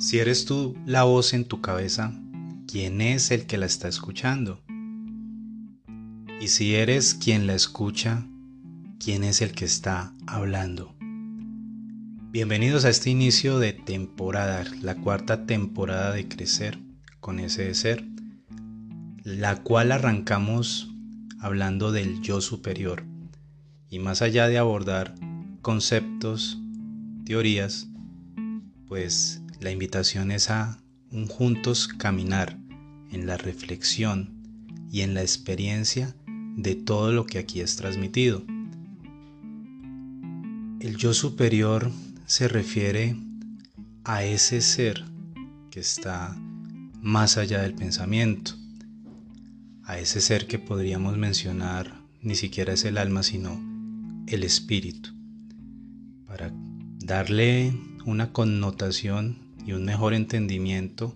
Si eres tú la voz en tu cabeza, ¿quién es el que la está escuchando? Y si eres quien la escucha, ¿quién es el que está hablando? Bienvenidos a este inicio de temporada, la cuarta temporada de Crecer con ese ser, la cual arrancamos hablando del yo superior. Y más allá de abordar conceptos, teorías, pues la invitación es a un juntos caminar en la reflexión y en la experiencia de todo lo que aquí es transmitido. El yo superior se refiere a ese ser que está más allá del pensamiento, a ese ser que podríamos mencionar ni siquiera es el alma, sino el espíritu, para darle una connotación y un mejor entendimiento,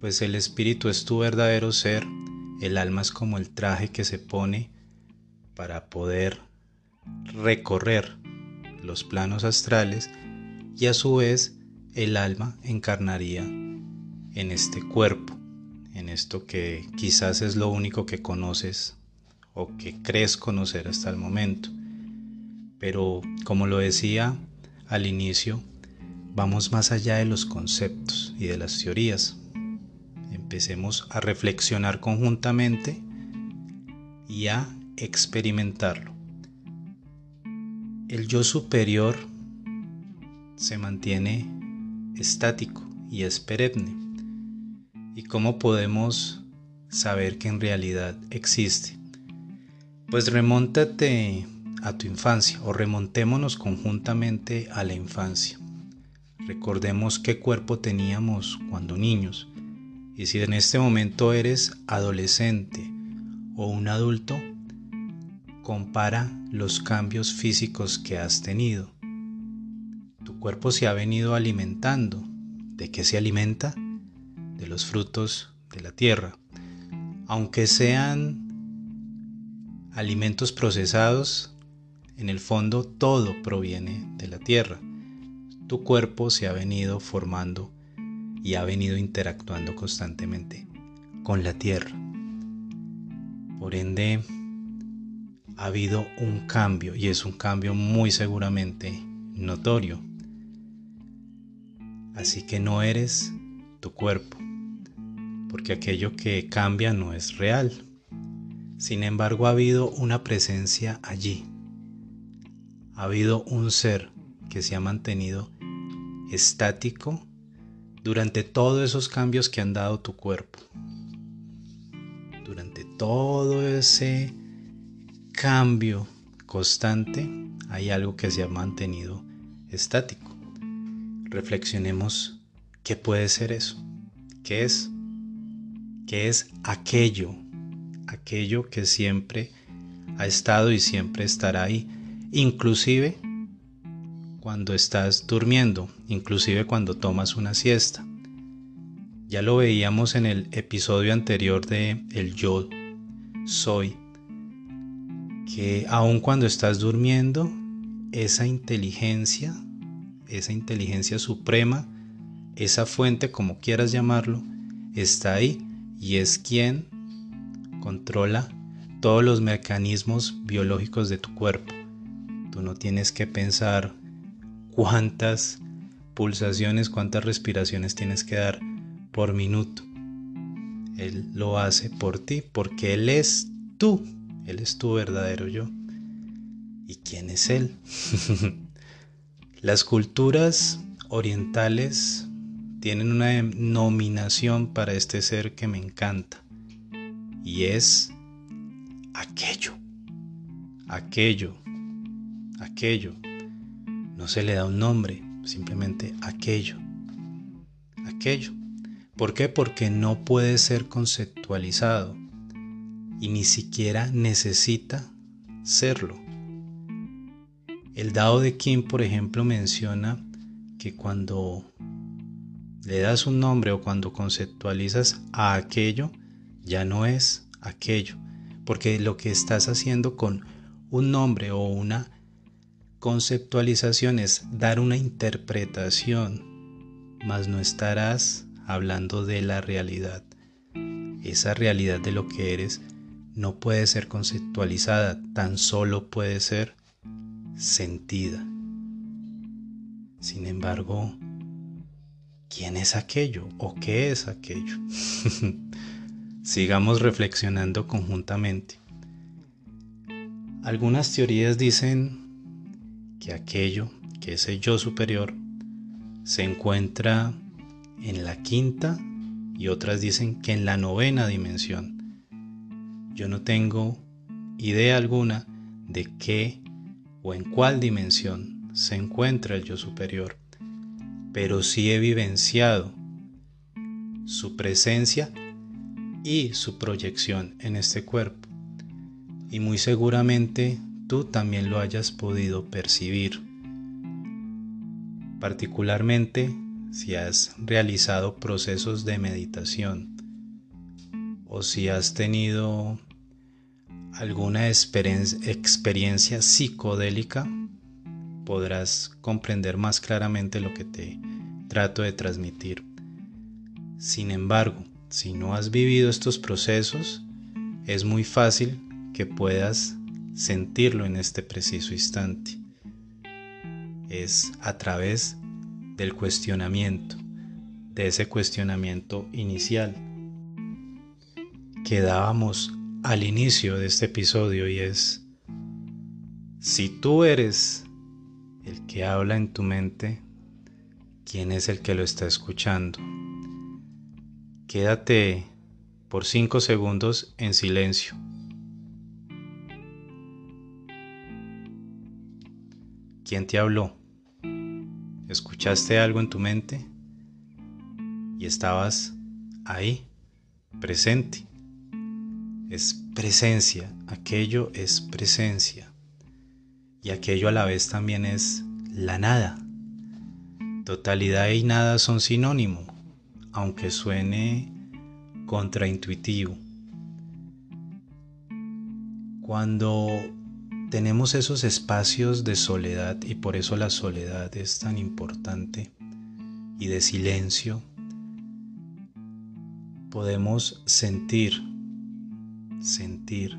pues el espíritu es tu verdadero ser, el alma es como el traje que se pone para poder recorrer los planos astrales y a su vez el alma encarnaría en este cuerpo, en esto que quizás es lo único que conoces o que crees conocer hasta el momento. Pero como lo decía al inicio, vamos más allá de los conceptos y de las teorías. Empecemos a reflexionar conjuntamente y a experimentarlo. El yo superior se mantiene estático y es perenne. ¿Y cómo podemos saber que en realidad existe? Pues remóntate a tu infancia o remontémonos conjuntamente a la infancia. Recordemos qué cuerpo teníamos cuando niños. Y si en este momento eres adolescente o un adulto, compara los cambios físicos que has tenido. Tu cuerpo se ha venido alimentando. ¿De qué se alimenta? De los frutos de la tierra. Aunque sean alimentos procesados, en el fondo todo proviene de la tierra tu cuerpo se ha venido formando y ha venido interactuando constantemente con la tierra. Por ende, ha habido un cambio y es un cambio muy seguramente notorio. Así que no eres tu cuerpo, porque aquello que cambia no es real. Sin embargo, ha habido una presencia allí. Ha habido un ser que se ha mantenido estático durante todos esos cambios que han dado tu cuerpo. Durante todo ese cambio constante hay algo que se ha mantenido estático. Reflexionemos qué puede ser eso. ¿Qué es? ¿Qué es aquello? Aquello que siempre ha estado y siempre estará ahí. Inclusive cuando estás durmiendo, inclusive cuando tomas una siesta. Ya lo veíamos en el episodio anterior de El yo soy, que aun cuando estás durmiendo, esa inteligencia, esa inteligencia suprema, esa fuente, como quieras llamarlo, está ahí y es quien controla todos los mecanismos biológicos de tu cuerpo. Tú no tienes que pensar cuántas pulsaciones, cuántas respiraciones tienes que dar por minuto. Él lo hace por ti porque Él es tú, Él es tu verdadero yo. ¿Y quién es Él? Las culturas orientales tienen una denominación para este ser que me encanta y es aquello, aquello, aquello no se le da un nombre, simplemente aquello. Aquello. ¿Por qué? Porque no puede ser conceptualizado y ni siquiera necesita serlo. El Dao de Kim, por ejemplo, menciona que cuando le das un nombre o cuando conceptualizas a aquello, ya no es aquello, porque lo que estás haciendo con un nombre o una Conceptualización es dar una interpretación mas no estarás hablando de la realidad. Esa realidad de lo que eres no puede ser conceptualizada, tan solo puede ser sentida. Sin embargo, ¿quién es aquello o qué es aquello? Sigamos reflexionando conjuntamente. Algunas teorías dicen que aquello, que ese yo superior, se encuentra en la quinta y otras dicen que en la novena dimensión. Yo no tengo idea alguna de qué o en cuál dimensión se encuentra el yo superior, pero sí he vivenciado su presencia y su proyección en este cuerpo. Y muy seguramente tú también lo hayas podido percibir. Particularmente si has realizado procesos de meditación o si has tenido alguna experiencia psicodélica, podrás comprender más claramente lo que te trato de transmitir. Sin embargo, si no has vivido estos procesos, es muy fácil que puedas sentirlo en este preciso instante. Es a través del cuestionamiento, de ese cuestionamiento inicial que dábamos al inicio de este episodio y es, si tú eres el que habla en tu mente, ¿quién es el que lo está escuchando? Quédate por cinco segundos en silencio. ¿Quién te habló? ¿Escuchaste algo en tu mente? Y estabas ahí, presente. Es presencia, aquello es presencia. Y aquello a la vez también es la nada. Totalidad y nada son sinónimo aunque suene contraintuitivo. Cuando tenemos esos espacios de soledad, y por eso la soledad es tan importante, y de silencio, podemos sentir, sentir,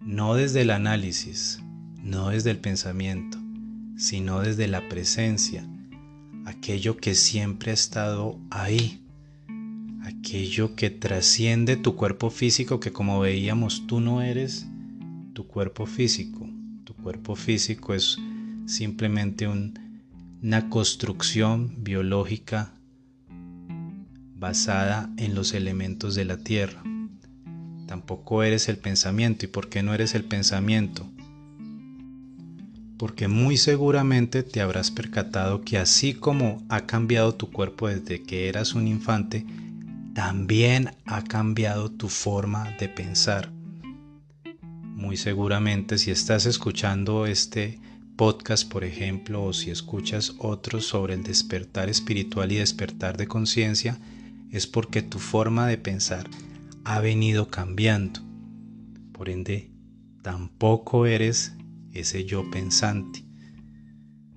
no desde el análisis, no desde el pensamiento, sino desde la presencia, aquello que siempre ha estado ahí aquello que trasciende tu cuerpo físico, que como veíamos tú no eres tu cuerpo físico. Tu cuerpo físico es simplemente una construcción biológica basada en los elementos de la tierra. Tampoco eres el pensamiento. ¿Y por qué no eres el pensamiento? Porque muy seguramente te habrás percatado que así como ha cambiado tu cuerpo desde que eras un infante, también ha cambiado tu forma de pensar. Muy seguramente si estás escuchando este podcast, por ejemplo, o si escuchas otros sobre el despertar espiritual y despertar de conciencia, es porque tu forma de pensar ha venido cambiando. Por ende, tampoco eres ese yo pensante,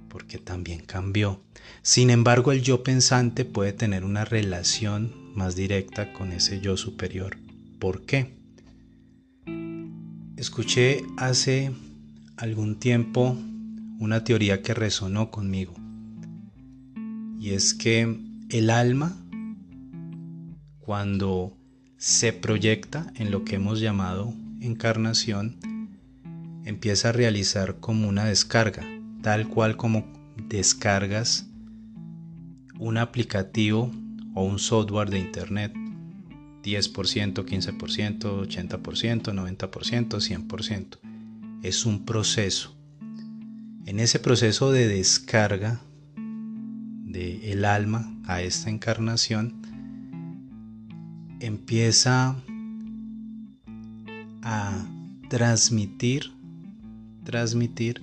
porque también cambió. Sin embargo, el yo pensante puede tener una relación más directa con ese yo superior. ¿Por qué? Escuché hace algún tiempo una teoría que resonó conmigo y es que el alma cuando se proyecta en lo que hemos llamado encarnación empieza a realizar como una descarga, tal cual como descargas un aplicativo o un software de Internet. 10%, 15%, 80%, 90%, 100%. Es un proceso. En ese proceso de descarga del el alma a esta encarnación, empieza a transmitir, transmitir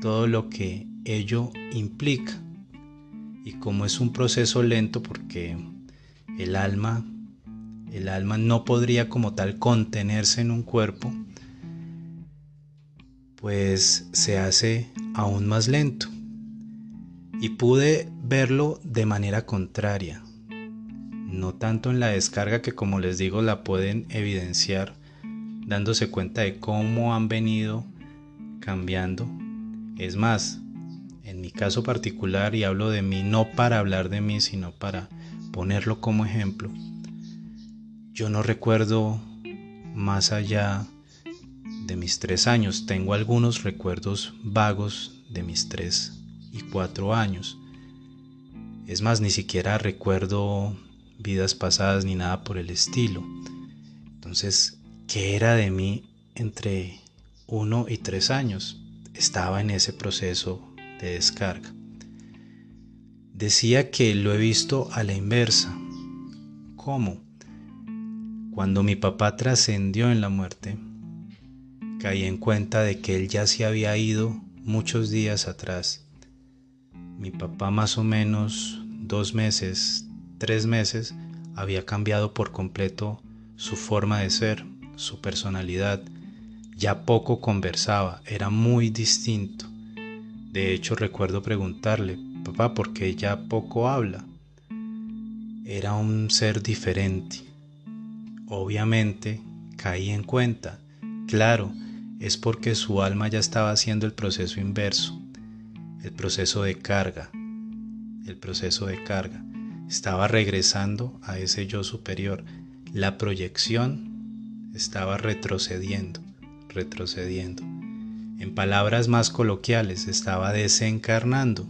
todo lo que ello implica y como es un proceso lento porque el alma el alma no podría como tal contenerse en un cuerpo pues se hace aún más lento Y pude verlo de manera contraria, no tanto en la descarga que como les digo la pueden evidenciar dándose cuenta de cómo han venido cambiando. Es más, en mi caso particular, y hablo de mí no para hablar de mí, sino para ponerlo como ejemplo, yo no recuerdo más allá de mis tres años. Tengo algunos recuerdos vagos de mis tres y cuatro años. Es más, ni siquiera recuerdo vidas pasadas ni nada por el estilo. Entonces, ¿qué era de mí entre uno y tres años? Estaba en ese proceso de descarga. Decía que lo he visto a la inversa. ¿Cómo? Cuando mi papá trascendió en la muerte, caí en cuenta de que él ya se había ido muchos días atrás. Mi papá más o menos dos meses, tres meses, había cambiado por completo su forma de ser, su personalidad. Ya poco conversaba, era muy distinto. De hecho recuerdo preguntarle, papá, ¿por qué ya poco habla? Era un ser diferente. Obviamente caí en cuenta, claro, es porque su alma ya estaba haciendo el proceso inverso, el proceso de carga, el proceso de carga. Estaba regresando a ese yo superior. La proyección estaba retrocediendo, retrocediendo. En palabras más coloquiales, estaba desencarnando.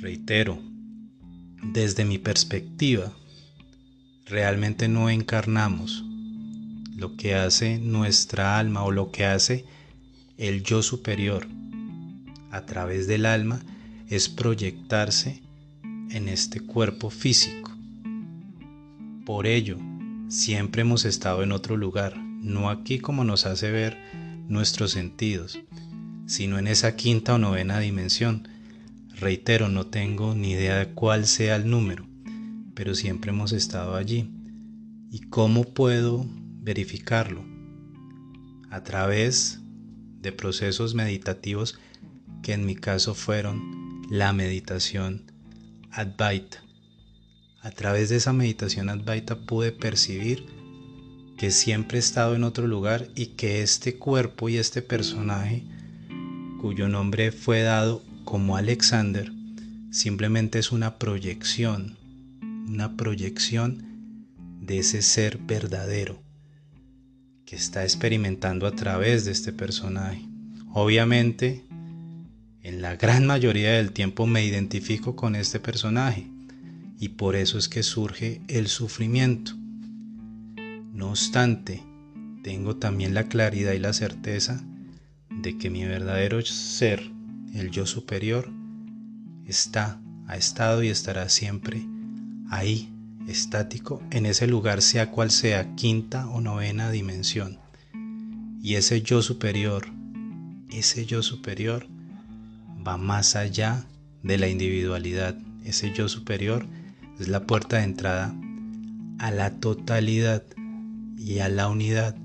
Reitero, desde mi perspectiva, realmente no encarnamos, lo que hace nuestra alma o lo que hace el yo superior a través del alma es proyectarse en este cuerpo físico. Por ello, siempre hemos estado en otro lugar, no aquí como nos hace ver nuestros sentidos, sino en esa quinta o novena dimensión. Reitero, no tengo ni idea de cuál sea el número, pero siempre hemos estado allí. ¿Y cómo puedo verificarlo a través de procesos meditativos que en mi caso fueron la meditación Advaita. A través de esa meditación Advaita pude percibir que siempre he estado en otro lugar y que este cuerpo y este personaje, cuyo nombre fue dado como Alexander, simplemente es una proyección, una proyección de ese ser verdadero que está experimentando a través de este personaje. Obviamente, en la gran mayoría del tiempo me identifico con este personaje y por eso es que surge el sufrimiento. No obstante, tengo también la claridad y la certeza de que mi verdadero ser, el yo superior, está, ha estado y estará siempre ahí estático en ese lugar sea cual sea quinta o novena dimensión. Y ese yo superior, ese yo superior va más allá de la individualidad. Ese yo superior es la puerta de entrada a la totalidad y a la unidad,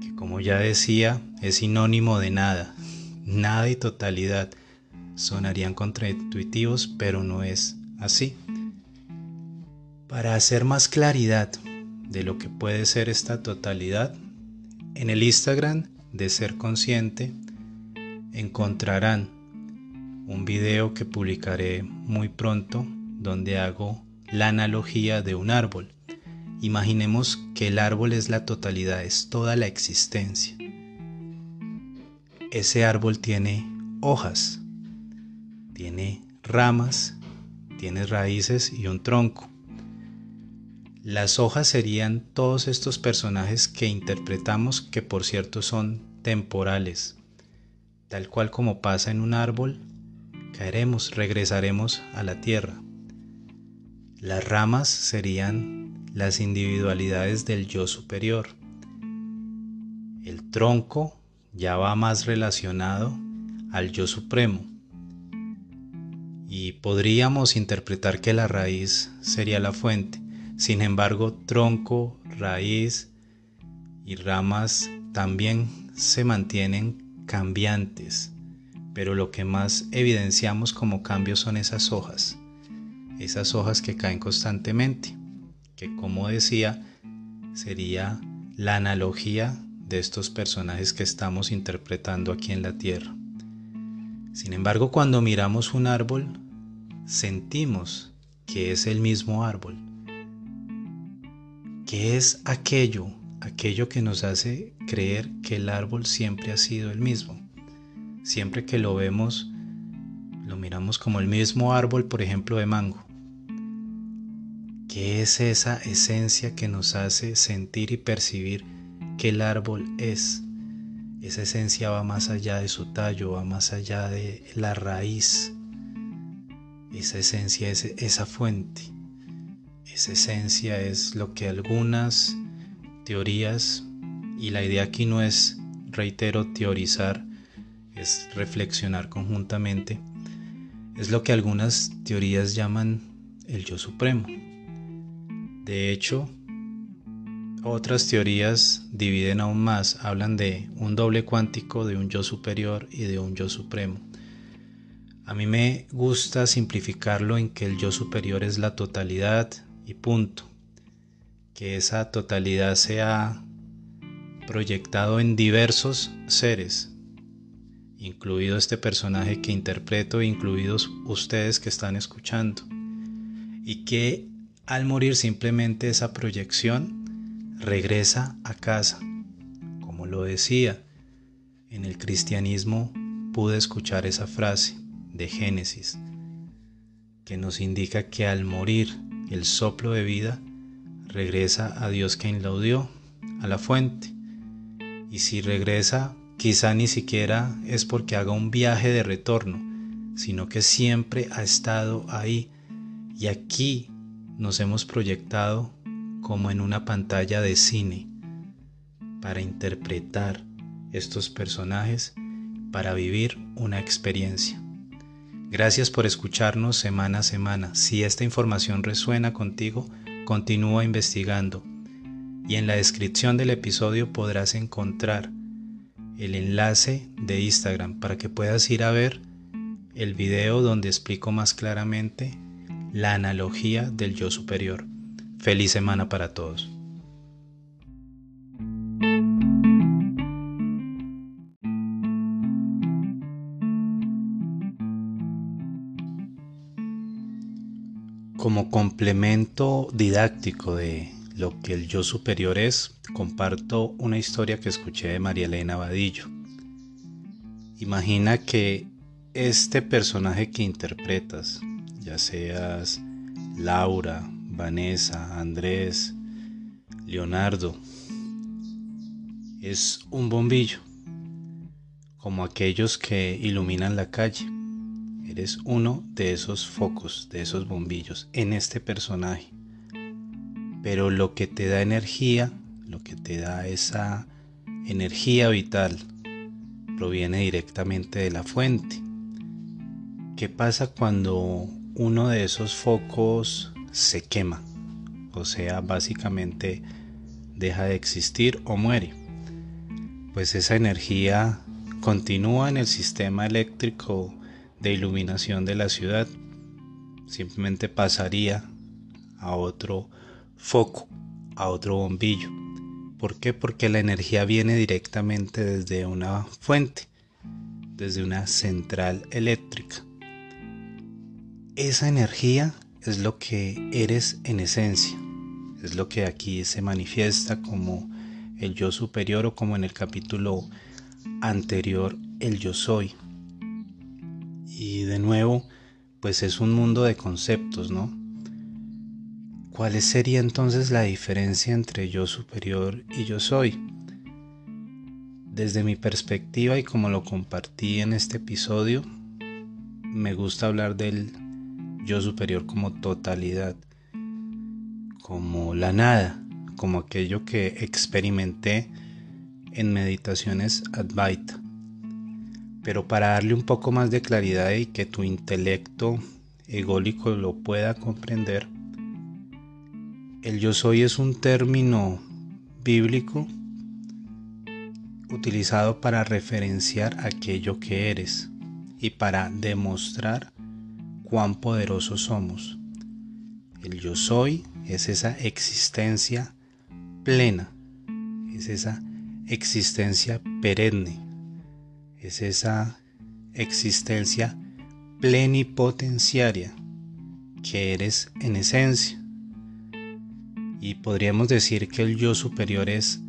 que como ya decía es sinónimo de nada. Nada y totalidad sonarían contraintuitivos, pero no es así. Para hacer más claridad de lo que puede ser esta totalidad, en el Instagram de Ser Consciente encontrarán un video que publicaré muy pronto donde hago la analogía de un árbol. Imaginemos que el árbol es la totalidad, es toda la existencia. Ese árbol tiene hojas, tiene ramas, tiene raíces y un tronco. Las hojas serían todos estos personajes que interpretamos que por cierto son temporales. Tal cual como pasa en un árbol, caeremos, regresaremos a la tierra. Las ramas serían las individualidades del yo superior. El tronco ya va más relacionado al yo supremo. Y podríamos interpretar que la raíz sería la fuente. Sin embargo, tronco, raíz y ramas también se mantienen cambiantes, pero lo que más evidenciamos como cambio son esas hojas, esas hojas que caen constantemente, que como decía, sería la analogía de estos personajes que estamos interpretando aquí en la Tierra. Sin embargo, cuando miramos un árbol, sentimos que es el mismo árbol, que es aquello, aquello que nos hace creer que el árbol siempre ha sido el mismo. Siempre que lo vemos, lo miramos como el mismo árbol, por ejemplo, de mango. ¿Qué es esa esencia que nos hace sentir y percibir que el árbol es? Esa esencia va más allá de su tallo, va más allá de la raíz. Esa esencia es esa fuente. Esencia es lo que algunas teorías, y la idea aquí no es, reitero, teorizar, es reflexionar conjuntamente, es lo que algunas teorías llaman el yo supremo. De hecho, otras teorías dividen aún más, hablan de un doble cuántico, de un yo superior y de un yo supremo. A mí me gusta simplificarlo en que el yo superior es la totalidad y punto. Que esa totalidad sea proyectado en diversos seres, incluido este personaje que interpreto, incluidos ustedes que están escuchando, y que al morir simplemente esa proyección regresa a casa. Como lo decía, en el cristianismo pude escuchar esa frase de Génesis que nos indica que al morir el soplo de vida regresa a Dios quien lo dio, a la fuente. Y si regresa, quizá ni siquiera es porque haga un viaje de retorno, sino que siempre ha estado ahí. Y aquí nos hemos proyectado como en una pantalla de cine para interpretar estos personajes, para vivir una experiencia. Gracias por escucharnos semana a semana. Si esta información resuena contigo, continúa investigando y en la descripción del episodio podrás encontrar el enlace de Instagram para que puedas ir a ver el video donde explico más claramente la analogía del yo superior. Feliz semana para todos. Como complemento didáctico de lo que el yo superior es, comparto una historia que escuché de María Elena Vadillo. Imagina que este personaje que interpretas, ya seas Laura, Vanessa, Andrés, Leonardo. Es un bombillo, como aquellos que iluminan la calle. Eres uno de esos focos, de esos bombillos en este personaje. Pero lo que te da energía, lo que te da esa energía vital, proviene directamente de la fuente. ¿Qué pasa cuando uno de esos focos se quema, o sea, básicamente deja de existir o muere. Pues esa energía continúa en el sistema eléctrico de iluminación de la ciudad, simplemente pasaría a otro foco, a otro bombillo. ¿Por qué? Porque la energía viene directamente desde una fuente, desde una central eléctrica. Esa energía es lo que eres en esencia, es lo que aquí se manifiesta como el yo superior o como en el capítulo anterior el yo soy. Y de nuevo, pues es un mundo de conceptos, ¿no? ¿Cuál sería entonces la diferencia entre yo superior y yo soy? Desde mi perspectiva y como lo compartí en este episodio, me gusta hablar del yo superior como totalidad, como la nada, como aquello que experimenté en meditaciones Advaita. Pero para darle un poco más de claridad y que tu intelecto ególico lo pueda comprender, el yo soy es un término bíblico utilizado para referenciar aquello que eres, y para demostrar cuán poderosos somos. El yo soy es esa existencia plena, es esa existencia perenne, es esa existencia plenipotenciaria que eres en esencia. Y podríamos decir que el yo superior es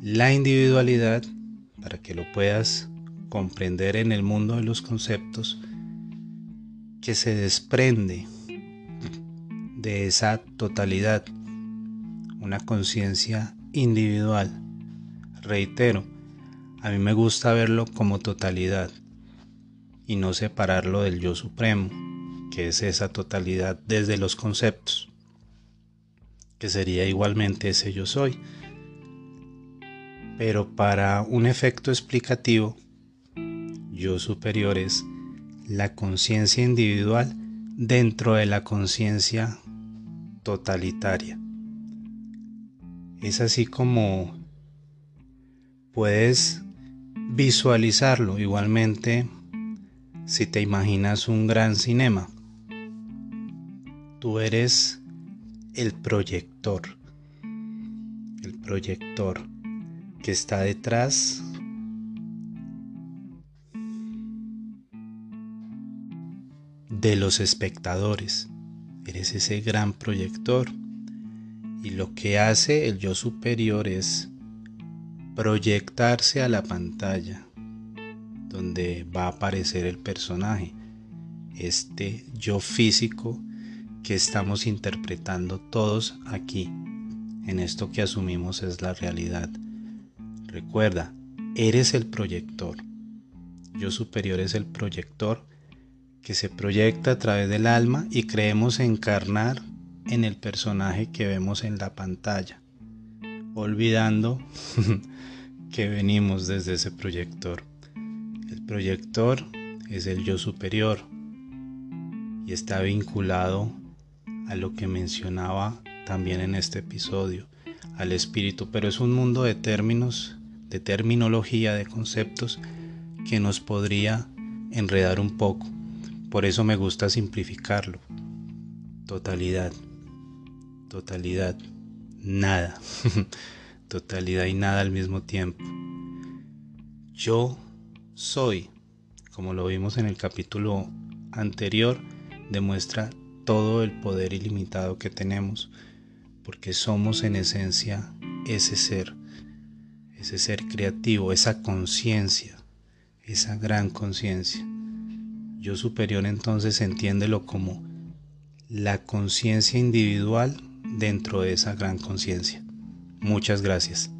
la individualidad, para que lo puedas comprender en el mundo de los conceptos, que se desprende de esa totalidad, una conciencia individual. Reitero, a mí me gusta verlo como totalidad y no separarlo del yo supremo, que es esa totalidad desde los conceptos, que sería igualmente ese yo soy. Pero para un efecto explicativo, yo superior es la conciencia individual dentro de la conciencia totalitaria. Es así como puedes visualizarlo igualmente si te imaginas un gran cinema. Tú eres el proyector, el proyector que está detrás de los espectadores. Eres ese gran proyector. Y lo que hace el yo superior es proyectarse a la pantalla donde va a aparecer el personaje, este yo físico que estamos interpretando todos aquí, en esto que asumimos es la realidad. Recuerda, eres el proyector. Yo superior es el proyector que se proyecta a través del alma y creemos encarnar en el personaje que vemos en la pantalla, olvidando que venimos desde ese proyector. El proyector es el yo superior y está vinculado a lo que mencionaba también en este episodio, al espíritu, pero es un mundo de términos de terminología, de conceptos que nos podría enredar un poco. Por eso me gusta simplificarlo. Totalidad. Totalidad. Nada. Totalidad y nada al mismo tiempo. Yo soy, como lo vimos en el capítulo anterior, demuestra todo el poder ilimitado que tenemos, porque somos en esencia ese ser ese ser creativo, esa conciencia, esa gran conciencia. Yo superior entonces entiéndelo como la conciencia individual dentro de esa gran conciencia. Muchas gracias.